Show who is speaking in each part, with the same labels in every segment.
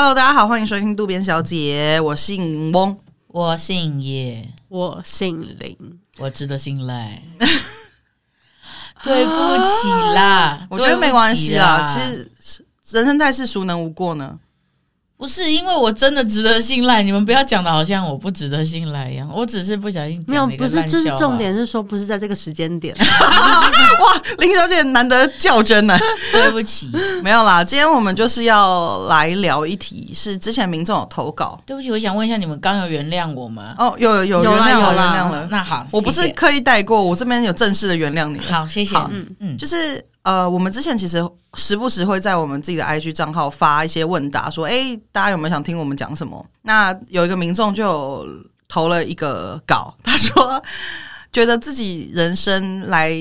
Speaker 1: Hello，大家好，欢迎收听渡边小姐。我姓翁，
Speaker 2: 我姓叶，
Speaker 3: 我姓林，
Speaker 2: 我值得信赖。对不起啦，
Speaker 1: 我觉得没关系啦。其实人生在世，孰能无过呢？
Speaker 2: 不是因为我真的值得信赖，你们不要讲的好像我不值得信赖一样。我只是不小心讲
Speaker 3: 没有，不是，就是重点是说不是在这个时间点。
Speaker 1: 哇，林小姐难得较真呢。
Speaker 2: 对不起，
Speaker 1: 没有啦。今天我们就是要来聊一题，是之前民众有投稿。
Speaker 2: 对不起，我想问一下，你们刚有原谅我吗？
Speaker 1: 哦，有有有原谅了，原谅了。
Speaker 2: 那好，
Speaker 1: 我不是刻意带过，我这边有正式的原谅你。
Speaker 2: 好，谢谢。嗯
Speaker 1: 嗯，就是。呃，我们之前其实时不时会在我们自己的 IG 账号发一些问答，说，哎，大家有没有想听我们讲什么？那有一个民众就投了一个稿，他说，觉得自己人生来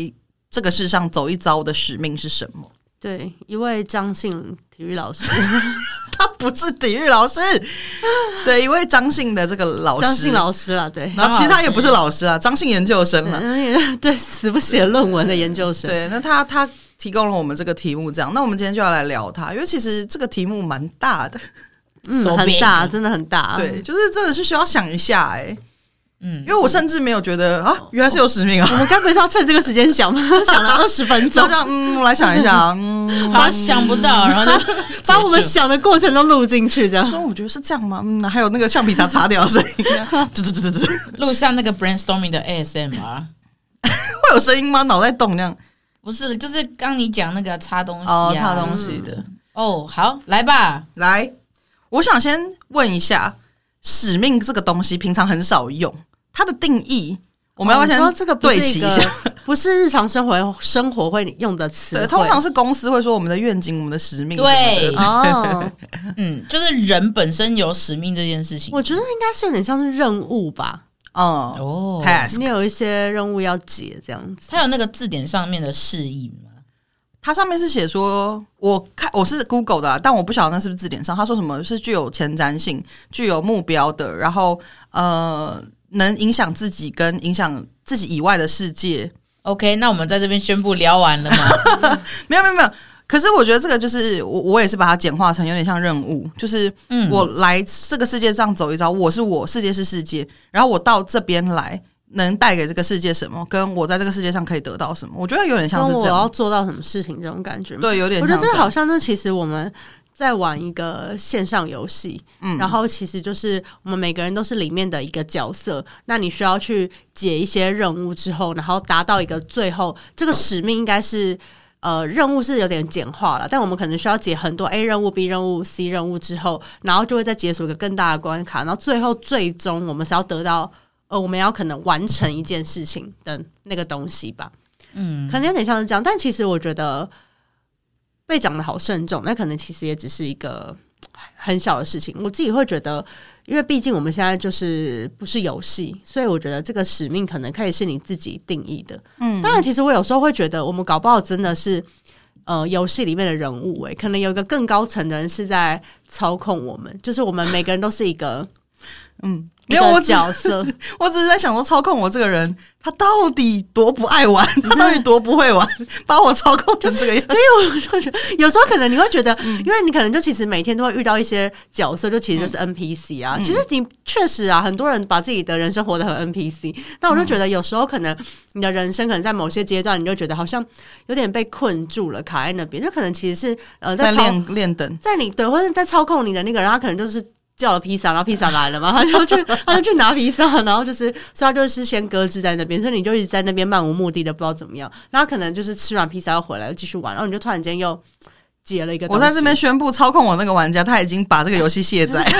Speaker 1: 这个世上走一遭的使命是什么？
Speaker 3: 对，一位张姓体育老师，
Speaker 1: 他不是体育老师，对，一位张姓的这个老师，
Speaker 3: 张姓老师啦，对，
Speaker 1: 然后其实他也不是老师啊，张姓研究生了，
Speaker 3: 对，死不写论文的研究生，
Speaker 1: 对，那他他。提供了我们这个题目，这样，那我们今天就要来聊它，因为其实这个题目蛮大的，
Speaker 3: 嗯，很大，真的很大，
Speaker 1: 对，就是真的是需要想一下，哎，嗯，因为我甚至没有觉得啊，原来是有使命啊，
Speaker 3: 我们 该不是要趁这个时间想吗？想了二十分钟，
Speaker 1: 嗯，我来想一下，嗯，
Speaker 2: 好，想不到，然后就
Speaker 3: 把我们想的过程都录进去，这样，
Speaker 1: 说我觉得是这样吗？嗯，还有那个橡皮擦擦掉的声音，对对对对对，
Speaker 2: 录像那个 brainstorming 的 ASMR，
Speaker 1: 会有声音吗？脑袋动那样。
Speaker 2: 不是，就是刚你讲那个擦东西
Speaker 1: 啊，擦东西的
Speaker 2: 哦。好，来吧，
Speaker 1: 来。我想先问一下，使命这个东西平常很少用，它的定义，我们要不要先对齐一下？
Speaker 3: 不是日常生活生活会用的词，
Speaker 1: 对，通常是公司会说我们的愿景、我们的使命。
Speaker 2: 对，哦，嗯，就是人本身有使命这件事情，
Speaker 3: 我觉得应该是有点像是任务吧。
Speaker 1: 哦
Speaker 3: ，task，你有一些任务要解，这样子。
Speaker 2: 它有那个字典上面的释义吗？
Speaker 1: 它上面是写说，我看我是 Google 的，但我不晓得那是不是字典上。他说什么是具有前瞻性、具有目标的，然后呃，能影响自己跟影响自己以外的世界。
Speaker 2: OK，那我们在这边宣布聊完了吗？
Speaker 1: 没有，没有，没有。可是我觉得这个就是我，我也是把它简化成有点像任务，就是我来这个世界上走一遭，我是我，世界是世界，然后我到这边来能带给这个世界什么，跟我在这个世界上可以得到什么，我觉得有点像是
Speaker 3: 我要做到什么事情这种感觉。
Speaker 1: 对，有点。
Speaker 3: 我觉得这好像是其实我们在玩一个线上游戏，嗯，然后其实就是我们每个人都是里面的一个角色，那你需要去解一些任务之后，然后达到一个最后这个使命应该是。呃，任务是有点简化了，但我们可能需要解很多 A 任务、B 任务、C 任务之后，然后就会再解锁一个更大的关卡，然后最后最终我们是要得到呃，我们要可能完成一件事情的那个东西吧。嗯，可能有点像是这样，但其实我觉得被讲的好慎重，那可能其实也只是一个很小的事情。我自己会觉得。因为毕竟我们现在就是不是游戏，所以我觉得这个使命可能可以是你自己定义的。嗯，当然，其实我有时候会觉得，我们搞不好真的是呃游戏里面的人物诶，可能有一个更高层的人是在操控我们，就是我们每个人都是一个嗯。没有我角色，
Speaker 1: 我只是在想说，操控我这个人，他到底多不爱玩，他到底多不会玩，把我操控成这个样子。
Speaker 3: 所以我就觉得，有时候可能你会觉得，因为你可能就其实每天都会遇到一些角色，就其实就是 NPC 啊。嗯、其实你确实啊，很多人把自己的人生活得很 NPC。那我就觉得，有时候可能你的人生可能在某些阶段，你就觉得好像有点被困住了，卡在那边。就可能其实是呃，
Speaker 1: 在练练等，
Speaker 3: 在你对，或者在操控你的那个人，他可能就是。叫了披萨，然后披萨来了嘛，他就去，他就去拿披萨，然后就是，所以他就是先搁置在那边，所以你就一直在那边漫无目的的，不知道怎么样。然后可能就是吃完披萨要回来又继续玩，然后你就突然间又解了一个。
Speaker 1: 我在这边宣布，操控我那个玩家他已经把这个游戏卸载，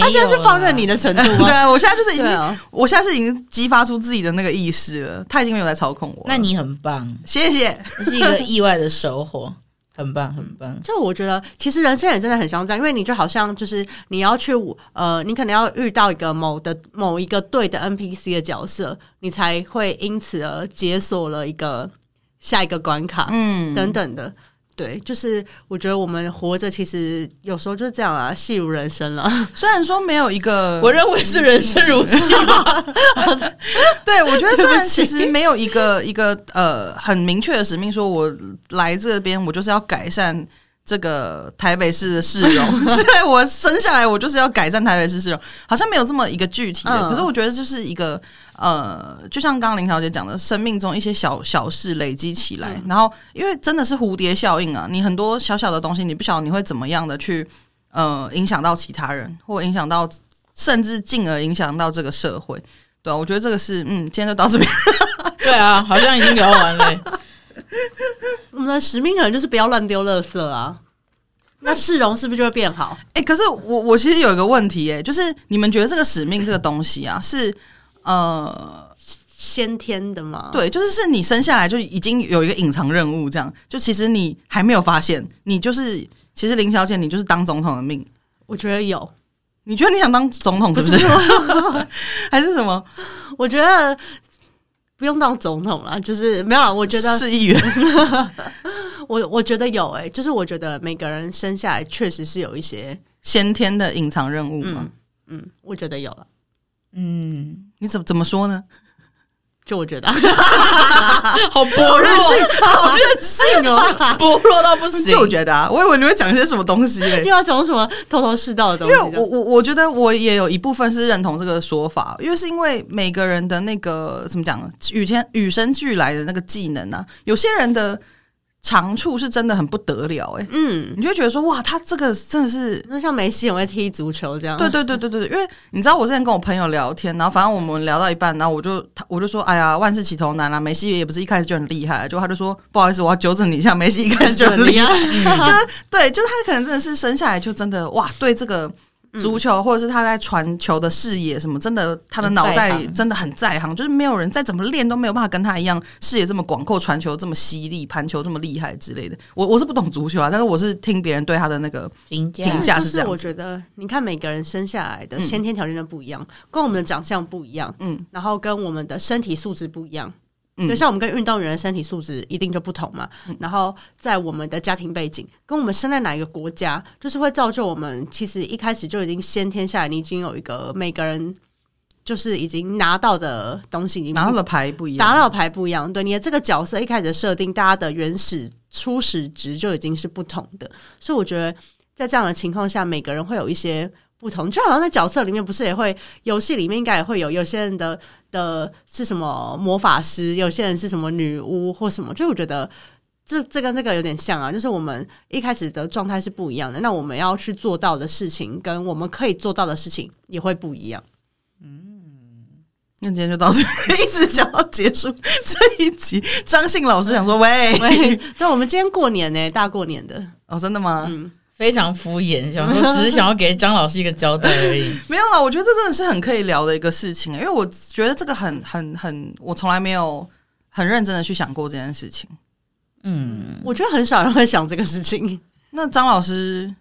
Speaker 3: 他现在是放任你的程度吗？
Speaker 1: 对，我现在就是已经，哦、我现在是已经激发出自己的那个意识了，他已经没有在操控我。
Speaker 2: 那你很棒，
Speaker 1: 谢谢，
Speaker 2: 这是一个意外的收获。很棒，很棒。
Speaker 3: 就我觉得，其实人生也真的很像这样，因为你就好像就是你要去呃，你可能要遇到一个某的某一个对的 NPC 的角色，你才会因此而解锁了一个下一个关卡，嗯，等等的。对，就是我觉得我们活着其实有时候就是这样啊，戏如人生了。
Speaker 1: 虽然说没有一个，
Speaker 2: 我认为是人生如戏。
Speaker 1: 对，我觉得虽然其实没有一个一个呃很明确的使命，说我来这边我就是要改善这个台北市的市容，所以我生下来我就是要改善台北市市容，好像没有这么一个具体的。嗯、可是我觉得就是一个呃，就像刚刚林小姐讲的，生命中一些小小事累积起来，嗯、然后因为真的是蝴蝶效应啊，你很多小小的东西，你不晓得你会怎么样的去呃影响到其他人，或影响到甚至进而影响到这个社会。对啊，我觉得这个是嗯，今天就到这边。
Speaker 2: 对啊，好像已经聊完了。
Speaker 3: 我们的使命可能就是不要乱丢垃圾啊，那市容是不是就会变好？
Speaker 1: 哎、欸，可是我我其实有一个问题、欸，哎，就是你们觉得这个使命这个东西啊，是呃
Speaker 3: 先天的吗？
Speaker 1: 对，就是是你生下来就已经有一个隐藏任务，这样就其实你还没有发现，你就是其实林小姐，你就是当总统的命。
Speaker 3: 我觉得有，
Speaker 1: 你觉得你想当总统是不是？还是什么？
Speaker 3: 我觉得。不用当总统了，就是没有了。我觉得
Speaker 1: 是议员，
Speaker 3: 我我觉得有诶、欸，就是我觉得每个人生下来确实是有一些
Speaker 1: 先天的隐藏任务嘛。
Speaker 3: 嗯，我觉得有了。
Speaker 2: 嗯，
Speaker 1: 你怎么怎么说呢？
Speaker 3: 就我觉得，
Speaker 2: 好薄弱，
Speaker 1: 好任性哦，
Speaker 2: 薄弱到不行。
Speaker 1: 就我觉得啊，我以为你会讲一些什么东西，又
Speaker 3: 要讲什么头头是道的东西。
Speaker 1: 因为我我我觉得我也有一部分是认同这个说法，因为是因为每个人的那个怎么讲，与天与生俱来的那个技能啊，有些人的。长处是真的很不得了哎、欸，嗯，你就觉得说哇，他这个真的是，
Speaker 3: 那像梅西很会踢足球这样，
Speaker 1: 对对对对对，因为你知道我之前跟我朋友聊天，然后反正我们聊到一半，然后我就他我就说，哎呀，万事起头难啊，梅西也不是一开始就很厉害，就他就说不好意思，我要纠正你一下，梅西一开始就很厉害，就是对，就是他可能真的是生下来就真的哇，对这个。足球，或者是他在传球的视野什么，真的，他的脑袋真的很在行，就是没有人再怎么练都没有办法跟他一样视野这么广阔，传球这么犀利，盘球这么厉害之类的。我我是不懂足球啊，但是我是听别人对他的那个评价评价是这样。
Speaker 3: 我觉得，你看每个人生下来的先天条件都不一样，跟我们的长相不一样，嗯，然后跟我们的身体素质不一样。就像我们跟运动员的身体素质一定就不同嘛，嗯、然后在我们的家庭背景，跟我们生在哪一个国家，就是会造就我们。其实一开始就已经先天下来，你已经有一个每个人就是已经拿到的东西，已经
Speaker 1: 拿到的牌不一样，
Speaker 3: 拿到的牌不一样。对，你的这个角色一开始的设定，大家的原始初始值就已经是不同的，所以我觉得在这样的情况下，每个人会有一些不同。就好像在角色里面，不是也会游戏里面应该也会有有些人的。的是什么魔法师？有些人是什么女巫或什么？就我觉得这这跟这个有点像啊，就是我们一开始的状态是不一样的，那我们要去做到的事情，跟我们可以做到的事情也会不一样。
Speaker 1: 嗯，那今天就到这里，一直想要结束这一集。张信老师想说：“喂
Speaker 3: 喂，对，我们今天过年呢、欸，大过年的
Speaker 1: 哦，真的吗？”
Speaker 3: 嗯。
Speaker 2: 非常敷衍，想说只是想要给张老师一个交代而已。
Speaker 1: 没有啦，我觉得这真的是很可以聊的一个事情，因为我觉得这个很很很，我从来没有很认真的去想过这件事情。
Speaker 2: 嗯，
Speaker 3: 我觉得很少人会想这个事情。
Speaker 1: 那张老师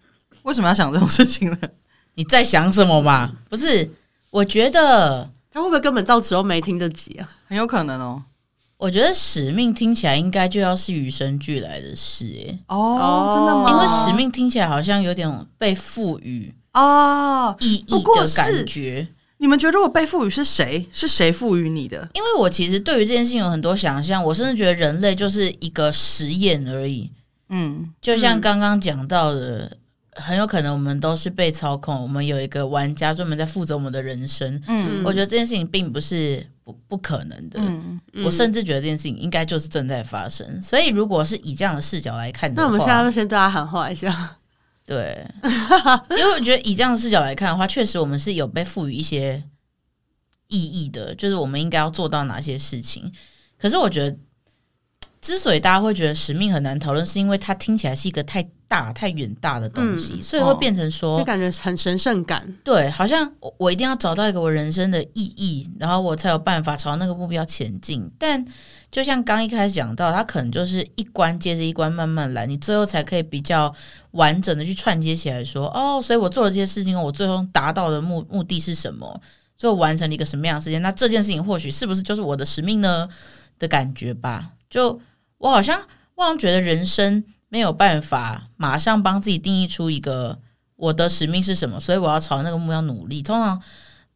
Speaker 1: 为什么要想这种事情呢？
Speaker 2: 你在想什么嘛？不是，我觉得
Speaker 3: 他会不会根本到时候没听得及啊？
Speaker 1: 很有可能哦。
Speaker 2: 我觉得使命听起来应该就要是与生俱来的事，哎
Speaker 1: 哦，真的吗？
Speaker 2: 因为使命听起来好像有点被赋予哦意义的感觉。
Speaker 1: 你们觉得我被赋予是谁？是谁赋予你的？
Speaker 2: 因为我其实对于这件事情有很多想象，我甚至觉得人类就是一个实验而已。嗯，就像刚刚讲到的。嗯很有可能我们都是被操控，我们有一个玩家专门在负责我们的人生。嗯，我觉得这件事情并不是不不可能的。嗯，我甚至觉得这件事情应该就是正在发生。所以，如果是以这样的视角来看的话，
Speaker 3: 那我们现在就先对他喊话一下。
Speaker 2: 对，因为我觉得以这样的视角来看的话，确实我们是有被赋予一些意义的，就是我们应该要做到哪些事情。可是，我觉得之所以大家会觉得使命很难讨论，是因为它听起来是一个太。大太远大的东西，嗯、所以会变成说，
Speaker 3: 就感觉很神圣感。
Speaker 2: 对，好像我我一定要找到一个我人生的意义，然后我才有办法朝那个目标前进。但就像刚一开始讲到，它可能就是一关接着一关慢慢来，你最后才可以比较完整的去串接起来说，哦，所以我做了这些事情，我最终达到的目目的是什么？最后完成了一个什么样的事情？那这件事情或许是不是就是我的使命呢？的感觉吧。就我好像，我好像觉得人生。没有办法马上帮自己定义出一个我的使命是什么，所以我要朝那个目标努力。通常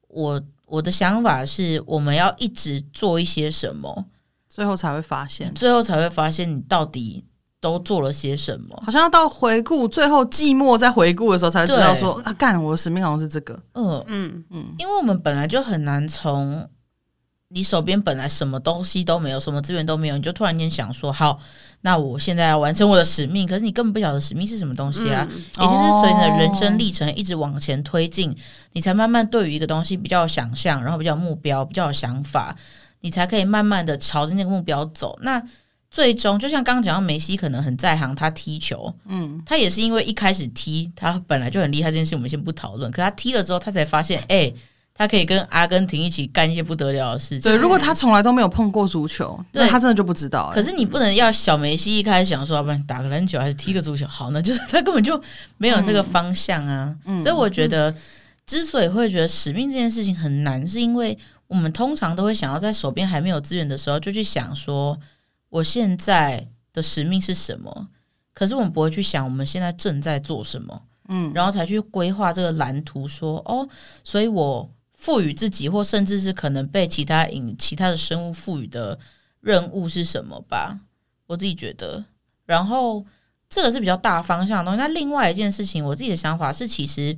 Speaker 2: 我我的想法是，我们要一直做一些什么，
Speaker 1: 最后才会发现，
Speaker 2: 最后才会发现你到底都做了些什么？
Speaker 1: 好像要到回顾最后寂寞再回顾的时候，才知道说啊，干我的使命好像是这个。
Speaker 2: 嗯嗯嗯，因为我们本来就很难从你手边本来什么东西都没有，什么资源都没有，你就突然间想说好，那我现在要完成我的使命。可是你根本不晓得使命是什么东西啊，嗯、一定是随你的人生历程一直往前推进，你才慢慢对于一个东西比较有想象，然后比较有目标，比较有想法，你才可以慢慢的朝着那个目标走。那最终，就像刚刚讲到梅西可能很在行，他踢球，嗯，他也是因为一开始踢，他本来就很厉害这件事，我们先不讨论。可他踢了之后，他才发现，哎、欸，他可以跟阿根廷一起干一些不得了的事情。
Speaker 1: 对，如果他从来都没有碰过足球，那他真的就不知道、欸。
Speaker 2: 可是你不能要小梅西一开始想说，要不然打个篮球还是踢个足球好呢？就是他根本就没有那个方向啊。嗯、所以我觉得，之所以会觉得使命这件事情很难，是因为我们通常都会想要在手边还没有资源的时候，就去想说。我现在的使命是什么？可是我们不会去想我们现在正在做什么，嗯，然后才去规划这个蓝图说，说哦，所以我赋予自己，或甚至是可能被其他引其他的生物赋予的任务是什么吧？我自己觉得，然后这个是比较大方向的东西。那另外一件事情，我自己的想法是，其实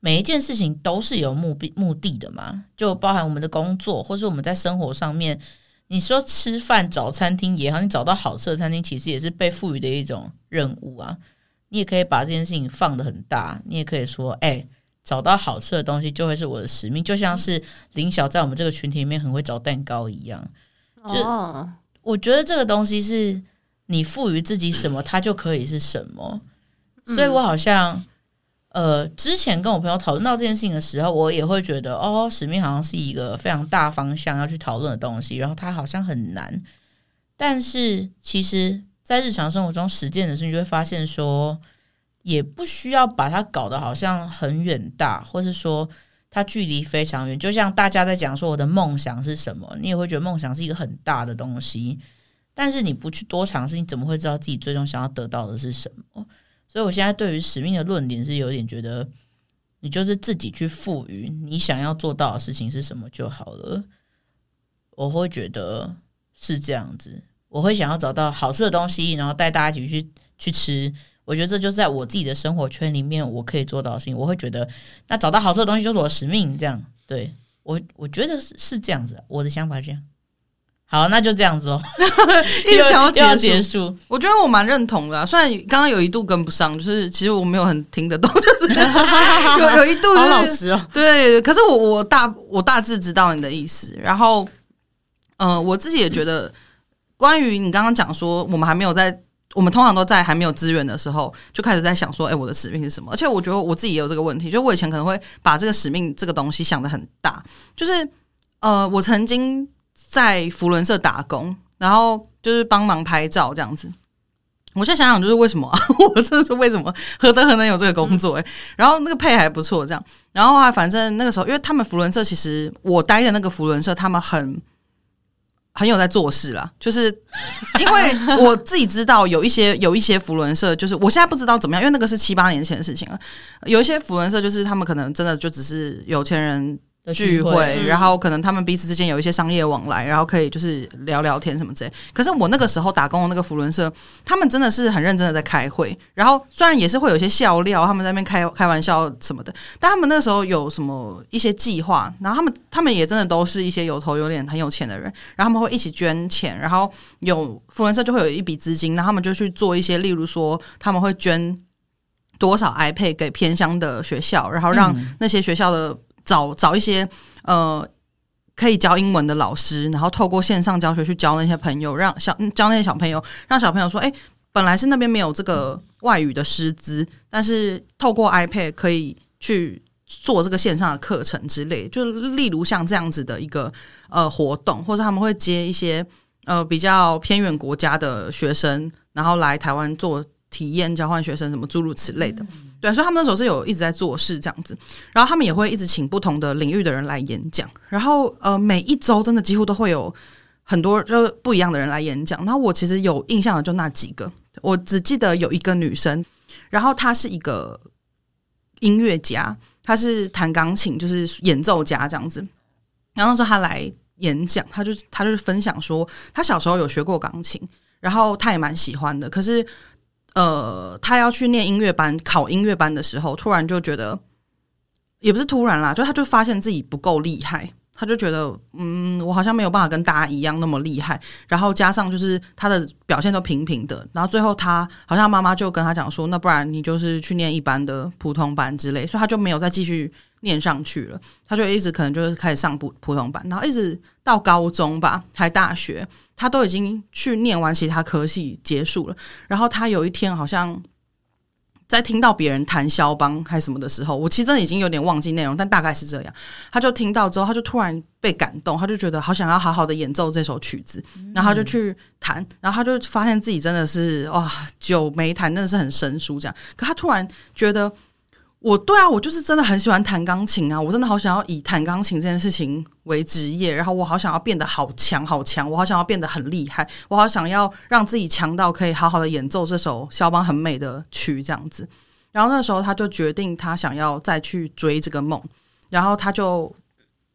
Speaker 2: 每一件事情都是有目的目的的嘛，就包含我们的工作，或是我们在生活上面。你说吃饭找餐厅也好，你找到好吃的餐厅，其实也是被赋予的一种任务啊。你也可以把这件事情放得很大，你也可以说，哎、找到好吃的东西就会是我的使命，就像是林晓在我们这个群体里面很会找蛋糕一样。就我觉得这个东西是你赋予自己什么，它就可以是什么。所以我好像。呃，之前跟我朋友讨论到这件事情的时候，我也会觉得，哦，使命好像是一个非常大方向要去讨论的东西，然后它好像很难。但是，其实，在日常生活中实践的时候，你就会发现说，也不需要把它搞得好像很远大，或是说它距离非常远。就像大家在讲说我的梦想是什么，你也会觉得梦想是一个很大的东西。但是你不去多尝试，你怎么会知道自己最终想要得到的是什么？所以，我现在对于使命的论点是有点觉得，你就是自己去赋予你想要做到的事情是什么就好了。我会觉得是这样子，我会想要找到好吃的东西，然后带大家一起去去吃。我觉得这就在我自己的生活圈里面，我可以做到的事情。我会觉得，那找到好吃的东西就是我的使命。这样，对，我我觉得是是这样子，我的想法是这样。好，那就这样子哦。
Speaker 1: 一直想要结束，
Speaker 2: 结束，
Speaker 1: 我觉得我蛮认同的啊。虽然刚刚有一度跟不上，就是其实我没有很听得懂，就是有有一度就是，
Speaker 3: 好老实哦。
Speaker 1: 对，可是我我大我大致知道你的意思。然后，嗯、呃，我自己也觉得，关于你刚刚讲说，我们还没有在，我们通常都在还没有资源的时候，就开始在想说，哎，我的使命是什么？而且我觉得我自己也有这个问题，就我以前可能会把这个使命这个东西想的很大，就是呃，我曾经。在福伦社打工，然后就是帮忙拍照这样子。我现在想想，就是为什么、啊、我这是为什么何德何能有这个工作、欸？诶、嗯，然后那个配还不错，这样。然后啊，反正那个时候，因为他们福伦社其实我待的那个福伦社，他们很很有在做事啦。就是因为我自己知道有一些有一些福伦社，就是我现在不知道怎么样，因为那个是七八年前的事情了。有一些福伦社，就是他们可能真的就只是有钱人。聚会，然后可能他们彼此之间有一些商业往来，然后可以就是聊聊天什么之类。可是我那个时候打工的那个福伦社，他们真的是很认真的在开会，然后虽然也是会有一些笑料，他们在那边开开玩笑什么的，但他们那个时候有什么一些计划，然后他们他们也真的都是一些有头有脸很有钱的人，然后他们会一起捐钱，然后有福伦社就会有一笔资金，然后他们就去做一些，例如说他们会捐多少 iPad 给偏乡的学校，然后让那些学校的。找找一些呃可以教英文的老师，然后透过线上教学去教那些朋友，让小教那些小朋友，让小朋友说：“哎，本来是那边没有这个外语的师资，但是透过 iPad 可以去做这个线上的课程之类。”就例如像这样子的一个呃活动，或者他们会接一些呃比较偏远国家的学生，然后来台湾做体验交换学生，什么诸如此类的。对，所以他们那时候是有一直在做事这样子，然后他们也会一直请不同的领域的人来演讲，然后呃，每一周真的几乎都会有很多就不一样的人来演讲。然后我其实有印象的就那几个，我只记得有一个女生，然后她是一个音乐家，她是弹钢琴，就是演奏家这样子。然后那时候她来演讲，她就她就是分享说，她小时候有学过钢琴。然后她也蛮喜欢的。可是，呃，他要去念音乐班，考音乐班的时候，突然就觉得，也不是突然啦，就他就发现自己不够厉害。他就觉得，嗯，我好像没有办法跟大家一样那么厉害。然后加上就是他的表现都平平的。然后最后他好像妈妈就跟他讲说，那不然你就是去念一般的普通班之类。所以他就没有再继续念上去了。他就一直可能就是开始上普普通班，然后一直到高中吧，还大学，他都已经去念完其他科系结束了。然后他有一天好像。在听到别人弹肖邦还是什么的时候，我其实真的已经有点忘记内容，但大概是这样。他就听到之后，他就突然被感动，他就觉得好想要好好的演奏这首曲子，然后他就去弹，然后他就发现自己真的是哇，久没弹，真的是很生疏这样。可他突然觉得。我对啊，我就是真的很喜欢弹钢琴啊！我真的好想要以弹钢琴这件事情为职业，然后我好想要变得好强好强，我好想要变得很厉害，我好想要让自己强到可以好好的演奏这首肖邦很美的曲这样子。然后那时候他就决定他想要再去追这个梦，然后他就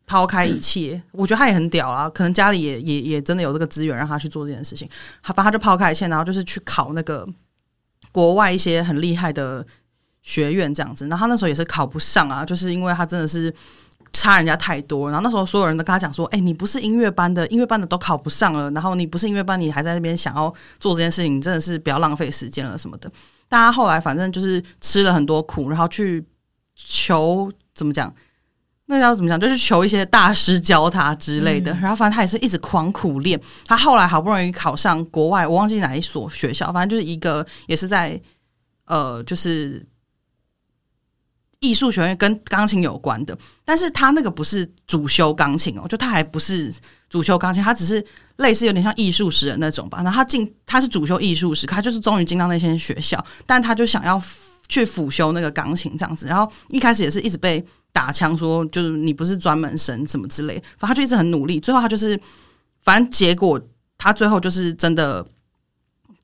Speaker 1: 抛开一切。我觉得他也很屌啊，可能家里也也也真的有这个资源让他去做这件事情。他反正他就抛开一切，然后就是去考那个国外一些很厉害的。学院这样子，然后他那时候也是考不上啊，就是因为他真的是差人家太多。然后那时候所有人都跟他讲说：“哎，你不是音乐班的，音乐班的都考不上了。然后你不是音乐班，你还在那边想要做这件事情，你真的是不要浪费时间了什么的。”大家后来反正就是吃了很多苦，然后去求怎么讲，那要怎么讲，就是求一些大师教他之类的。然后反正他也是一直狂苦练。他后来好不容易考上国外，我忘记哪一所学校，反正就是一个也是在呃，就是。艺术学院跟钢琴有关的，但是他那个不是主修钢琴哦，就他还不是主修钢琴，他只是类似有点像艺术史的那种吧。然后他进他是主修艺术史，他就是终于进到那些学校，但他就想要去辅修那个钢琴这样子。然后一开始也是一直被打枪说，就是你不是专门生什么之类，反正他就一直很努力。最后他就是，反正结果他最后就是真的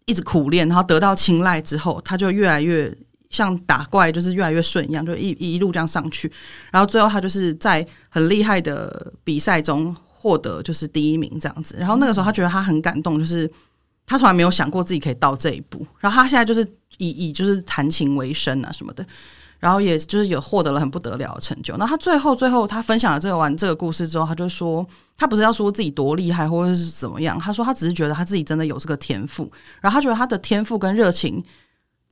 Speaker 1: 一直苦练，然后得到青睐之后，他就越来越。像打怪就是越来越顺一样，就一一路这样上去，然后最后他就是在很厉害的比赛中获得就是第一名这样子。然后那个时候他觉得他很感动，就是他从来没有想过自己可以到这一步。然后他现在就是以以就是弹琴为生啊什么的，然后也就是有获得了很不得了的成就。那他最后最后他分享了这个完这个故事之后，他就说他不是要说自己多厉害或者是怎么样，他说他只是觉得他自己真的有这个天赋，然后他觉得他的天赋跟热情。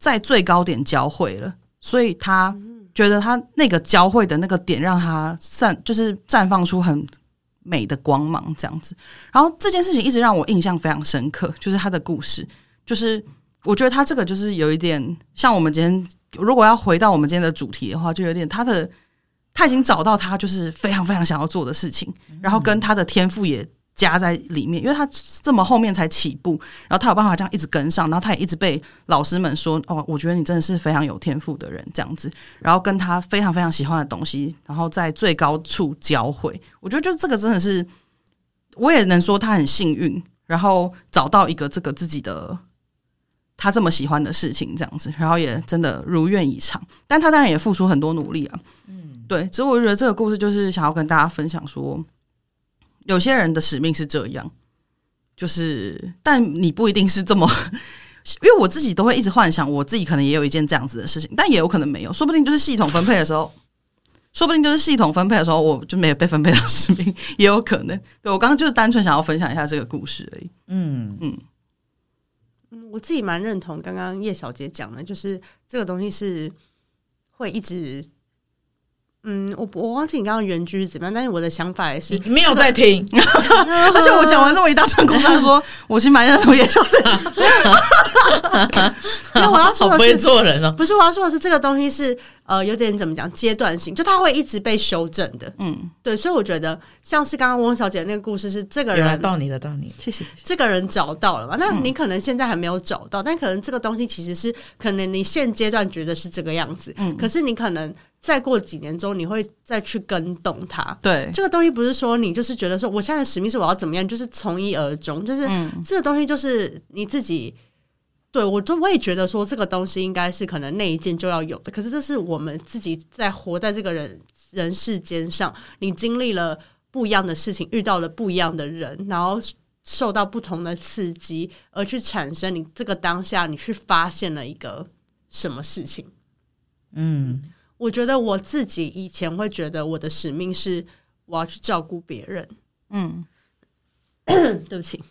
Speaker 1: 在最高点交汇了，所以他觉得他那个交汇的那个点让他散，就是绽放出很美的光芒，这样子。然后这件事情一直让我印象非常深刻，就是他的故事，就是我觉得他这个就是有一点像我们今天，如果要回到我们今天的主题的话，就有点他的他已经找到他就是非常非常想要做的事情，然后跟他的天赋也。加在里面，因为他这么后面才起步，然后他有办法这样一直跟上，然后他也一直被老师们说：“哦，我觉得你真的是非常有天赋的人。”这样子，然后跟他非常非常喜欢的东西，然后在最高处交汇。我觉得就是这个真的是，我也能说他很幸运，然后找到一个这个自己的他这么喜欢的事情，这样子，然后也真的如愿以偿。但他当然也付出很多努力啊，嗯，对。所以我觉得这个故事就是想要跟大家分享说。有些人的使命是这样，就是，但你不一定是这么，因为我自己都会一直幻想，我自己可能也有一件这样子的事情，但也有可能没有，说不定就是系统分配的时候，说不定就是系统分配的时候，我就没有被分配到使命，也有可能。对，我刚刚就是单纯想要分享一下这个故事而已。嗯嗯
Speaker 3: 嗯，我自己蛮认同刚刚叶小姐讲的，就是这个东西是会一直。嗯，我我忘记你刚刚原句是怎么样，但是我的想法也是
Speaker 2: 没有在听，
Speaker 1: 而且我讲完这么一大串故事，他说我其实蛮认同叶小姐讲，
Speaker 3: 因为我要说的是
Speaker 2: 不会做人哦，
Speaker 3: 不是我要说的是这个东西是呃有点怎么讲阶段性，就它会一直被修正的，嗯，对，所以我觉得像是刚刚翁小姐那个故事是这个人
Speaker 2: 到你了，到你了，谢谢，
Speaker 3: 这个人找到了嘛？那你可能现在还没有找到，但可能这个东西其实是可能你现阶段觉得是这个样子，嗯，可是你可能。再过几年之后，你会再去跟动它。
Speaker 1: 对，
Speaker 3: 这个东西不是说你就是觉得说，我现在的使命是我要怎么样，就是从一而终，就是、嗯、这个东西就是你自己。对我都我也觉得说，这个东西应该是可能那一件就要有的。可是这是我们自己在活在这个人人世间上，你经历了不一样的事情，遇到了不一样的人，然后受到不同的刺激，而去产生你这个当下，你去发现了一个什么事情。
Speaker 2: 嗯，
Speaker 3: 我觉得我自己以前会觉得我的使命是我要去照顾别人。嗯，对不起。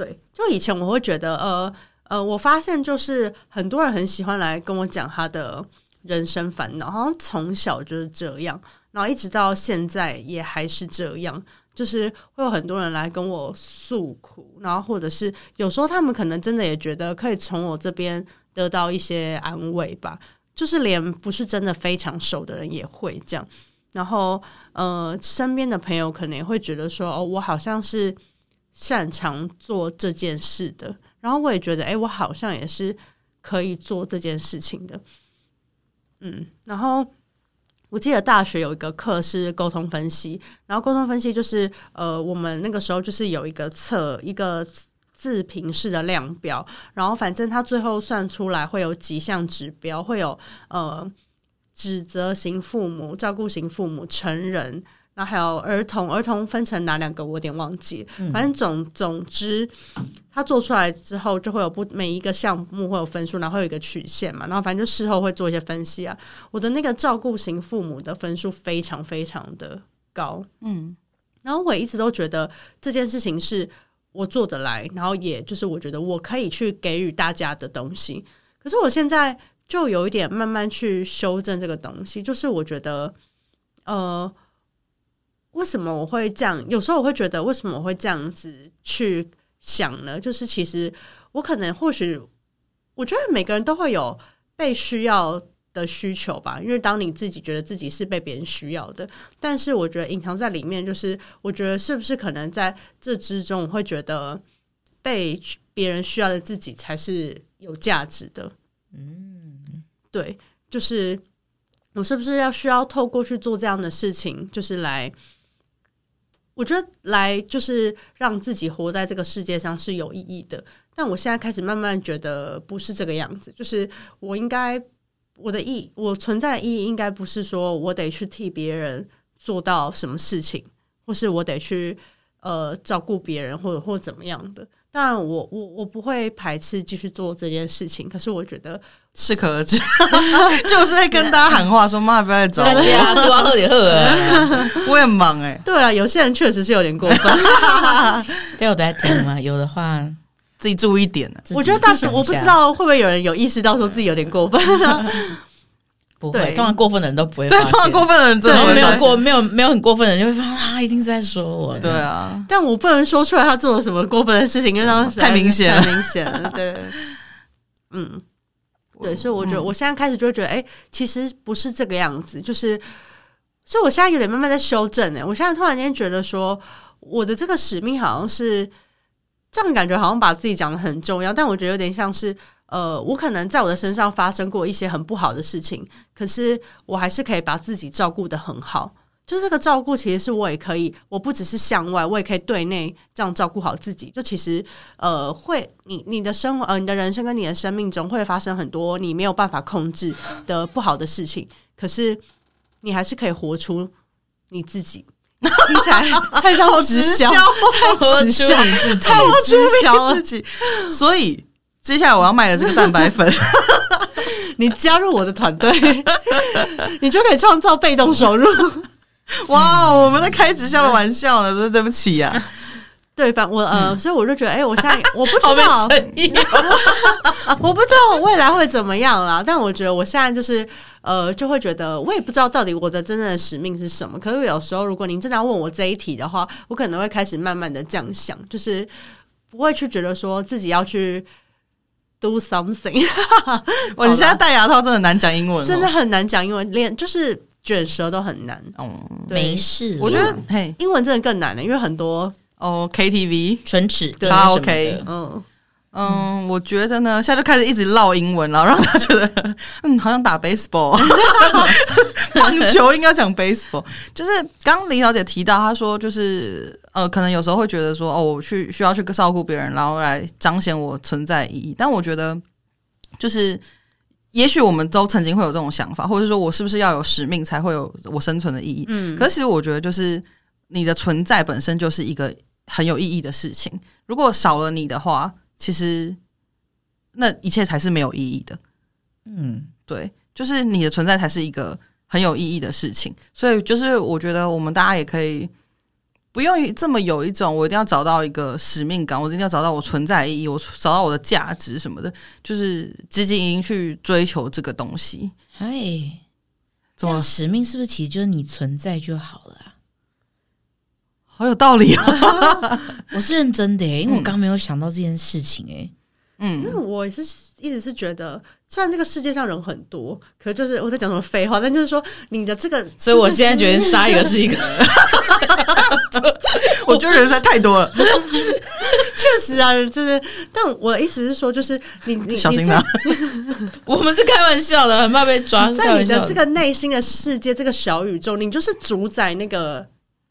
Speaker 3: 对，就以前我会觉得，呃呃，我发现就是很多人很喜欢来跟我讲他的人生烦恼，好像从小就是这样，然后一直到现在也还是这样。就是会有很多人来跟我诉苦，然后或者是有时候他们可能真的也觉得可以从我这边得到一些安慰吧。就是连不是真的非常熟的人也会这样。然后呃，身边的朋友可能也会觉得说，哦，我好像是擅长做这件事的。然后我也觉得，哎，我好像也是可以做这件事情的。嗯，然后。我记得大学有一个课是沟通分析，然后沟通分析就是呃，我们那个时候就是有一个测一个自评式的量表，然后反正他最后算出来会有几项指标，会有呃指责型父母、照顾型父母、成人。然后还有儿童，儿童分成哪两个？我有点忘记。反正总总之，他做出来之后就会有不每一个项目会有分数，然后有一个曲线嘛。然后反正就事后会做一些分析啊。我的那个照顾型父母的分数非常非常的高，嗯。然后我一直都觉得这件事情是我做得来，然后也就是我觉得我可以去给予大家的东西。可是我现在就有一点慢慢去修正这个东西，就是我觉得，呃。为什么我会这样？有时候我会觉得，为什么我会这样子去想呢？就是其实我可能或许，我觉得每个人都会有被需要的需求吧。因为当你自己觉得自己是被别人需要的，但是我觉得隐藏在里面，就是我觉得是不是可能在这之中，我会觉得被别人需要的自己才是有价值的。嗯，对，就是我是不是要需要透过去做这样的事情，就是来。我觉得来就是让自己活在这个世界上是有意义的，但我现在开始慢慢觉得不是这个样子。就是我应该我的意，我存在的意义应该不是说我得去替别人做到什么事情，或是我得去呃照顾别人，或者或怎么样的。当然我，我我我不会排斥继续做这件事情，可是我觉得。
Speaker 1: 适可而止，就是在跟大家喊话说：“妈，不要再找我。”大
Speaker 2: 家多喝点喝啊！
Speaker 1: 我也忙哎、欸。
Speaker 3: 对啊，有些人确实是有点过分。
Speaker 2: 都有在听吗？有的话
Speaker 1: 自己注意点。
Speaker 3: 我觉得大学我不知道会不会有人有意识到说自己有点过分。
Speaker 2: 不会，通常过分的人都不会。
Speaker 1: 对，通常过分的人真的
Speaker 2: 没有过，没有没有很过分的人就会发现他一定是在说我。
Speaker 1: 对啊，
Speaker 3: 但我不能说出来他做了什么过分的事情，因为当时
Speaker 1: 太明显了，
Speaker 3: 太明显了。对，嗯。对，所以我觉得我现在开始就会觉得，哎、欸，其实不是这个样子，就是，所以我现在有点慢慢在修正。哎，我现在突然间觉得说，我的这个使命好像是这样，感觉好像把自己讲的很重要，但我觉得有点像是，呃，我可能在我的身上发生过一些很不好的事情，可是我还是可以把自己照顾的很好。就是这个照顾，其实是我也可以，我不只是向外，我也可以对内这样照顾好自己。就其实，呃，会你你的生活，呃，你的人生跟你的生命中会发生很多你没有办法控制的不好的事情，可是你还是可以活出你自己。听起来太像直销，
Speaker 2: 活出你自己，
Speaker 1: 太直销自己。所以接下来我要卖的这个蛋白粉，
Speaker 3: 你加入我的团队，你就可以创造被动收入。
Speaker 1: 哇，我们在开直销的玩笑呢，真对不起呀、啊。
Speaker 3: 对，吧我呃，所以我就觉得，哎、欸，我现在 我不知道，
Speaker 1: 我
Speaker 3: 不知道我未来会怎么样啦。但我觉得我现在就是呃，就会觉得，我也不知道到底我的真正的使命是什么。可是有时候，如果您真的要问我这一题的话，我可能会开始慢慢的这样想，就是不会去觉得说自己要去 do something。
Speaker 1: 我你现在戴牙套真的难讲英文，
Speaker 3: 真的很难讲英文，连就是。卷舌都很难，
Speaker 2: 哦，没事。
Speaker 1: 我觉得，嘿，
Speaker 3: 英文真的更难了，因为很多
Speaker 1: 哦，KTV
Speaker 2: 唇齿，
Speaker 1: 对他 OK，嗯嗯，我觉得呢，现在就开始一直唠英文，然后让他觉得，嗯，好像打 baseball，网球应该讲 baseball。就是刚林小姐提到，她说，就是呃，可能有时候会觉得说，哦，我去需要去照顾别人，然后来彰显我存在意义。但我觉得，就是。也许我们都曾经会有这种想法，或者说我是不是要有使命才会有我生存的意义？嗯，可是其实我觉得，就是你的存在本身就是一个很有意义的事情。如果少了你的话，其实那一切才是没有意义的。嗯，对，就是你的存在才是一个很有意义的事情。所以，就是我觉得我们大家也可以不用这么有一种我一定要找到一个使命感，我一定要找到我存在意义，我找到我的价值什么的，就是积极营营去追求这个东西。
Speaker 2: 哎，这样使命是不是其实就是你存在就好了？
Speaker 1: 好有道理啊！
Speaker 2: 我是认真的、欸，因为我刚没有想到这件事情哎、欸。
Speaker 3: 嗯，因为我是一直是觉得，虽然这个世界上人很多，可就是我在讲什么废话，但就是说你的这个，
Speaker 2: 所以我现在觉得杀一个是一个，
Speaker 1: 我觉得人实在太多了。
Speaker 3: 确实啊，就是，但我的意思是说，就是你你
Speaker 1: 小心啊，
Speaker 2: 我们是开玩笑的，很怕被抓。
Speaker 3: 在你的这个内心的世界，这个小宇宙，你就是主宰那个。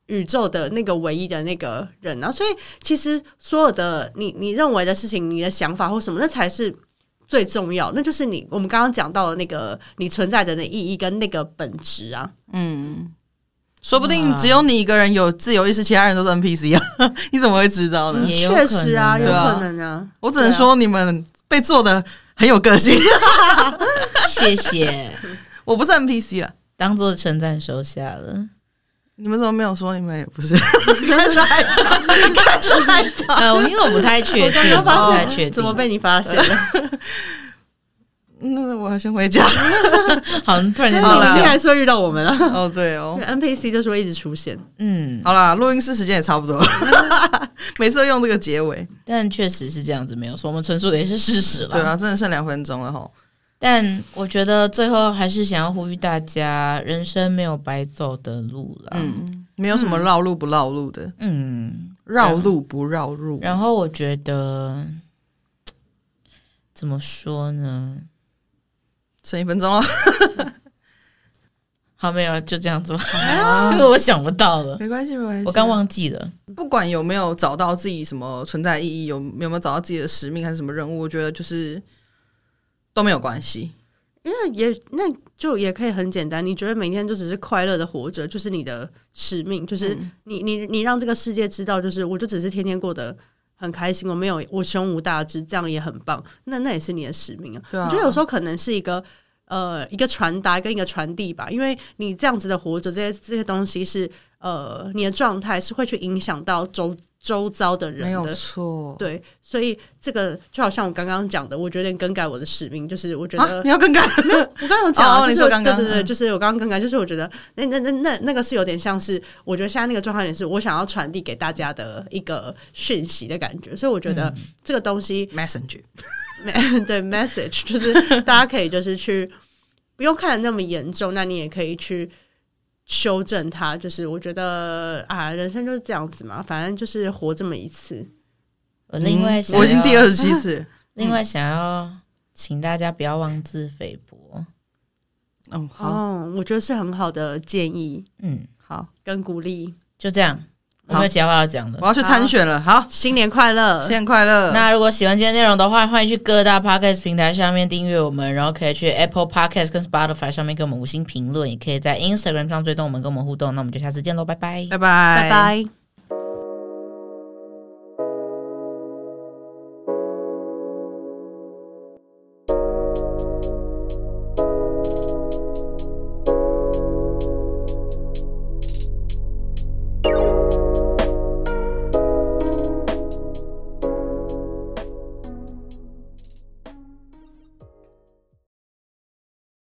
Speaker 3: 宇宙的那个唯一的那个人啊，所以其实所有的你你认为的事情，你的想法或什么，那才是最重要。那就是你我们刚刚讲到的那个你存在的那意义跟那个本质啊。
Speaker 1: 嗯，说不定只有你一个人有自由意识，其他人都是 NPC 啊？你怎么会知道呢？
Speaker 3: 确实啊，有可能啊。
Speaker 1: 我只能说你们被做的很有个性。
Speaker 2: 谢谢，
Speaker 1: 我不是 NPC 了，
Speaker 2: 当做称赞收下了。
Speaker 1: 你们怎么没有说？你们也不是开始害怕，开始害怕。
Speaker 2: 呃，我因为我不太确定，我不太确定，
Speaker 3: 怎么被你发现了？
Speaker 1: 那我要先回家。
Speaker 2: 好，突然间
Speaker 3: 好了，你还是会遇到我们啊？
Speaker 1: 哦，对哦
Speaker 3: ，NPC 就是会一直出现。
Speaker 2: 嗯，
Speaker 1: 好啦，录音室时间也差不多了，每次都用这个结尾，
Speaker 2: 但确实是这样子，没有说我们陈述的也是事实了。
Speaker 1: 对啊，真的剩两分钟了哈。
Speaker 2: 但我觉得最后还是想要呼吁大家，人生没有白走的路了。
Speaker 1: 嗯，没有什么绕路不绕路的。嗯，绕路不绕路。
Speaker 2: 然后我觉得怎么说呢？
Speaker 1: 剩一分钟了。
Speaker 2: 好，没有，就这样子吧。这个我想不到了。
Speaker 1: 没关系，没关系。
Speaker 2: 我刚忘记了。
Speaker 1: 不管有没有找到自己什么存在意义，有有没有找到自己的使命还是什么任务，我觉得就是。都没有关系，
Speaker 3: 因为也那就也可以很简单。你觉得每天就只是快乐的活着，就是你的使命，就是你你你让这个世界知道，就是我就只是天天过得很开心，我没有我胸无大志，这样也很棒。那那也是你的使命啊。对啊，我觉得有时候可能是一个呃一个传达跟一个传递吧，因为你这样子的活着，这些这些东西是呃你的状态是会去影响到周。周遭的人的，
Speaker 1: 没有错，
Speaker 3: 对，所以这个就好像我刚刚讲的，我决定更改我的使命，就是我觉得、啊、
Speaker 1: 你要更改，
Speaker 3: 没有，我刚刚有讲，就是、
Speaker 1: 哦、刚刚。
Speaker 3: 对对对，就是我刚刚更改，就是我觉得那那那那那个是有点像是，我觉得现在那个状态也是我想要传递给大家的一个讯息的感觉，所以我觉得这个东西、
Speaker 1: 嗯、，message，
Speaker 3: 对 message，就是大家可以就是去不用看的那么严重，那你也可以去。修正它，就是我觉得啊，人生就是这样子嘛，反正就是活这么一次。
Speaker 2: 我另外想、
Speaker 1: 嗯，我已经第二十七次。
Speaker 2: 另外想要请大家不要妄自菲薄。
Speaker 1: 嗯，好，
Speaker 3: 哦，我觉得是很好的建议。
Speaker 2: 嗯，
Speaker 3: 好，跟鼓励，
Speaker 2: 就这样。我没有其他话要讲的，
Speaker 1: 我要去参选了。好，
Speaker 3: 新年快乐，
Speaker 1: 新年快乐。
Speaker 2: 那如果喜欢今天内容的话，欢迎去各大 Podcast 平台上面订阅我们，然后可以去 Apple Podcast 跟 Spotify 上面给我们五星评论，也可以在 Instagram 上追踪我们，跟我们互动。那我们就下次见喽，拜拜，
Speaker 1: 拜拜，
Speaker 3: 拜拜。